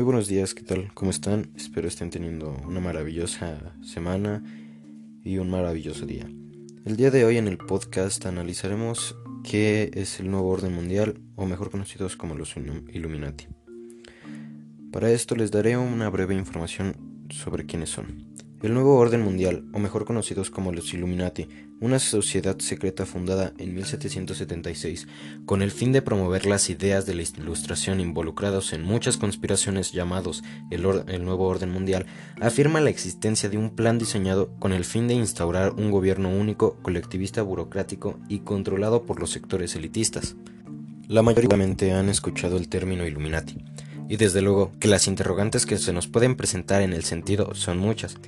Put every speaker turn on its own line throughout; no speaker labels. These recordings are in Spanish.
Muy buenos días, ¿qué tal? ¿Cómo están? Espero estén teniendo una maravillosa semana y un maravilloso día. El día de hoy en el podcast analizaremos qué es el nuevo orden mundial, o mejor conocidos como los Illuminati. Para esto les daré una breve información sobre quiénes son. El nuevo orden mundial, o mejor conocidos como los Illuminati, una sociedad secreta fundada en 1776 con el fin de promover las ideas de la ilustración involucrados en muchas conspiraciones llamados el, el, nuevo orden mundial, afirma la existencia de un plan diseñado con el fin de instaurar un gobierno único, colectivista, burocrático y controlado por los sectores elitistas. La mayoría han escuchado el término Illuminati, y desde luego que las interrogantes que se nos pueden presentar en el sentido son muchas.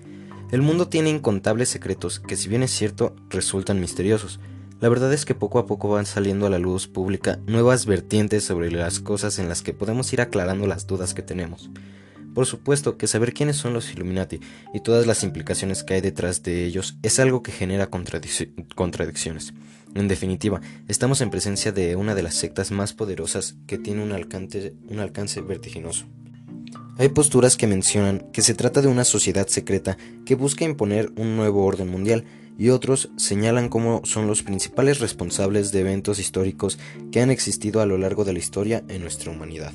El mundo tiene incontables secretos que si bien es cierto resultan misteriosos. La verdad es que poco a poco van saliendo a la luz pública nuevas vertientes sobre las cosas en las que podemos ir aclarando las dudas que tenemos. Por supuesto que saber quiénes son los Illuminati y todas las implicaciones que hay detrás de ellos es algo que genera contradicciones. En definitiva, estamos en presencia de una de las sectas más poderosas que tiene un alcance, un alcance vertiginoso. Hay posturas que mencionan que se trata de una sociedad secreta que busca imponer un nuevo orden mundial y otros señalan cómo son los principales responsables de eventos históricos que han existido a lo largo de la historia en nuestra humanidad.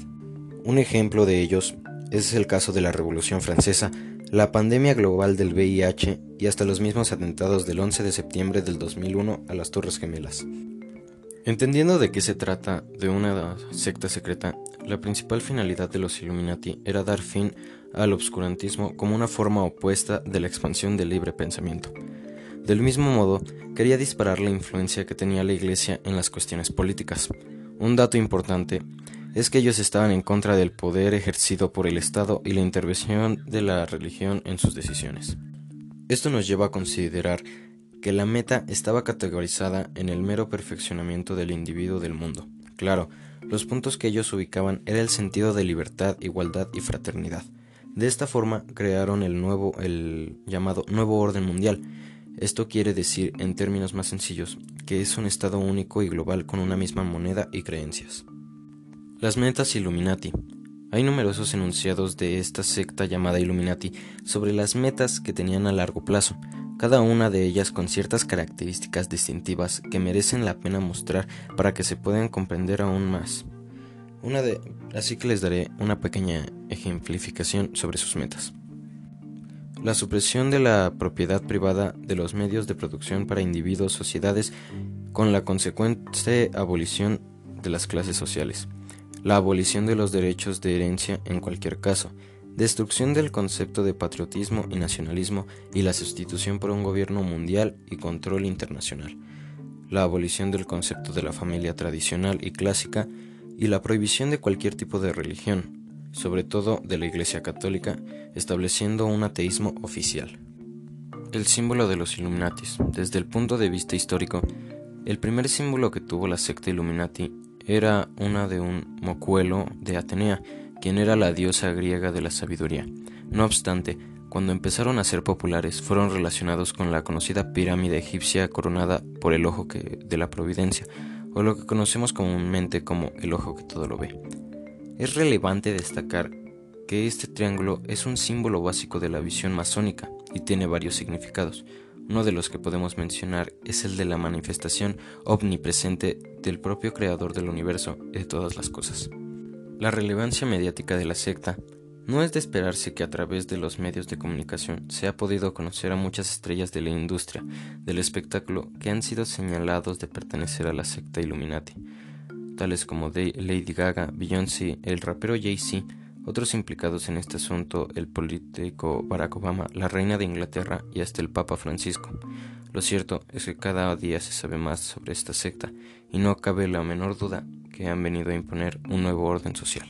Un ejemplo de ellos es el caso de la Revolución Francesa, la pandemia global del VIH y hasta los mismos atentados del 11 de septiembre del 2001 a las Torres Gemelas. Entendiendo de qué se trata de una secta secreta, la principal finalidad de los Illuminati era dar fin al obscurantismo como una forma opuesta de la expansión del libre pensamiento. Del mismo modo, quería disparar la influencia que tenía la Iglesia en las cuestiones políticas. Un dato importante es que ellos estaban en contra del poder ejercido por el Estado y la intervención de la religión en sus decisiones. Esto nos lleva a considerar que la meta estaba categorizada en el mero perfeccionamiento del individuo del mundo. Claro, los puntos que ellos ubicaban era el sentido de libertad, igualdad y fraternidad. De esta forma crearon el nuevo el llamado nuevo orden mundial. Esto quiere decir en términos más sencillos que es un estado único y global con una misma moneda y creencias. Las metas Illuminati. Hay numerosos enunciados de esta secta llamada Illuminati sobre las metas que tenían a largo plazo, cada una de ellas con ciertas características distintivas que merecen la pena mostrar para que se puedan comprender aún más. Una de, así que les daré una pequeña ejemplificación sobre sus metas. La supresión de la propiedad privada de los medios de producción para individuos, sociedades, con la consecuente abolición de las clases sociales. La abolición de los derechos de herencia en cualquier caso, destrucción del concepto de patriotismo y nacionalismo y la sustitución por un gobierno mundial y control internacional, la abolición del concepto de la familia tradicional y clásica y la prohibición de cualquier tipo de religión, sobre todo de la Iglesia Católica, estableciendo un ateísmo oficial. El símbolo de los Illuminatis. Desde el punto de vista histórico, el primer símbolo que tuvo la secta Illuminati era una de un mocuelo de Atenea, quien era la diosa griega de la sabiduría. No obstante, cuando empezaron a ser populares, fueron relacionados con la conocida pirámide egipcia coronada por el ojo que, de la providencia, o lo que conocemos comúnmente como el ojo que todo lo ve. Es relevante destacar que este triángulo es un símbolo básico de la visión masónica y tiene varios significados. Uno de los que podemos mencionar es el de la manifestación omnipresente del propio creador del universo y de todas las cosas. La relevancia mediática de la secta no es de esperarse que a través de los medios de comunicación se ha podido conocer a muchas estrellas de la industria del espectáculo que han sido señalados de pertenecer a la secta Illuminati, tales como Lady Gaga, Beyoncé, el rapero Jay-Z, otros implicados en este asunto, el político Barack Obama, la reina de Inglaterra y hasta el Papa Francisco. Lo cierto es que cada día se sabe más sobre esta secta y no cabe la menor duda que han venido a imponer un nuevo orden social.